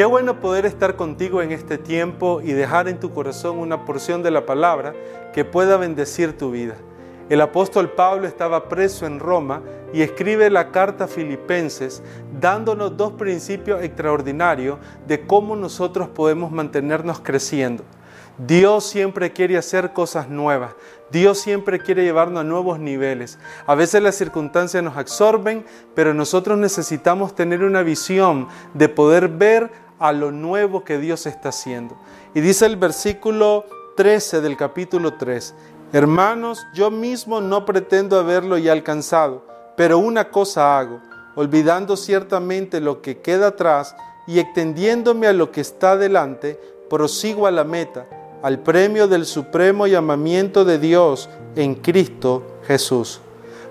Qué bueno poder estar contigo en este tiempo y dejar en tu corazón una porción de la palabra que pueda bendecir tu vida. El apóstol Pablo estaba preso en Roma y escribe la carta a Filipenses dándonos dos principios extraordinarios de cómo nosotros podemos mantenernos creciendo. Dios siempre quiere hacer cosas nuevas. Dios siempre quiere llevarnos a nuevos niveles. A veces las circunstancias nos absorben, pero nosotros necesitamos tener una visión de poder ver a lo nuevo que Dios está haciendo. Y dice el versículo 13 del capítulo 3, Hermanos, yo mismo no pretendo haberlo ya alcanzado, pero una cosa hago, olvidando ciertamente lo que queda atrás y extendiéndome a lo que está delante, prosigo a la meta, al premio del supremo llamamiento de Dios en Cristo Jesús.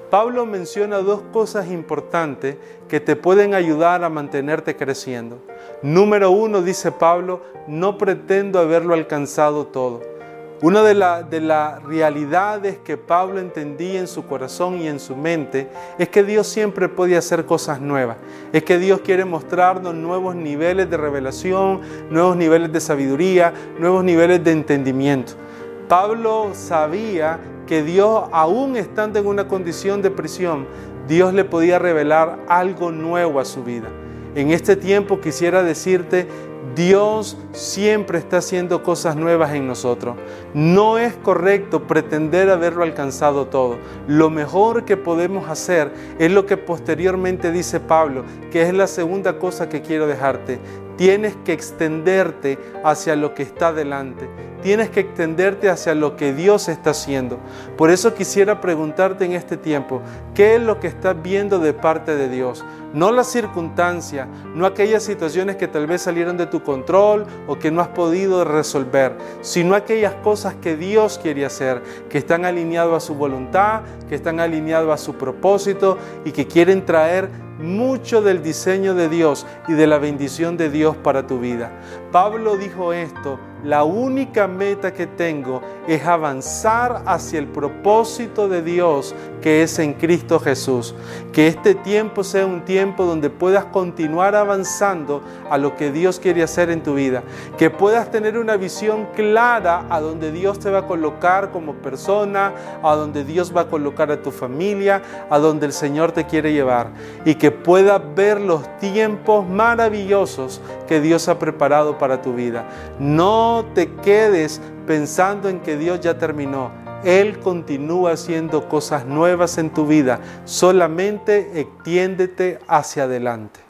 Pablo menciona dos cosas importantes que te pueden ayudar a mantenerte creciendo. Número uno, dice Pablo, no pretendo haberlo alcanzado todo. Una de, las realidades que Pablo entendía en su corazón y en su mente es que Dios siempre puede hacer cosas nuevas. Es que Dios quiere mostrarnos nuevos niveles de revelación, nuevos niveles de sabiduría, nuevos niveles de entendimiento. Pablo sabía que Dios, aún estando en una condición de prisión, Dios le podía revelar algo nuevo a su vida. En este tiempo quisiera decirte Dios siempre está haciendo cosas nuevas en nosotros. No es correcto pretender haberlo alcanzado todo. Lo mejor que podemos hacer es lo que posteriormente dice Pablo, que es la segunda cosa que quiero dejarte. Tienes que extenderte hacia lo que está delante. Tienes que extenderte hacia lo que Dios está haciendo. Por eso quisiera preguntarte en este tiempo, ¿qué es lo que estás viendo de parte de Dios? No la circunstancia, no aquellas situaciones que tal vez salieron de tu control o que no has podido resolver, sino aquellas cosas que Dios quiere hacer, que están alineadas a su voluntad, que están alineadas a su propósito y que quieren traer mucho del diseño de Dios y de la bendición de Dios para tu vida. Pablo dijo esto, la única meta que tengo es avanzar hacia el propósito de Dios que es en Cristo Jesús. Que este tiempo sea un tiempo donde puedas continuar avanzando a lo que Dios quiere hacer en tu vida. Que puedas tener una visión clara a donde Dios te va a colocar como persona, a donde Dios va a colocar a tu familia, a donde el Señor te quiere llevar. Y que puedas ver los tiempos maravillosos que Dios ha preparado para tu vida. Te quedes pensando en que Dios ya terminó. Él continúa haciendo cosas nuevas en tu vida. Solamente extiéndete hacia adelante.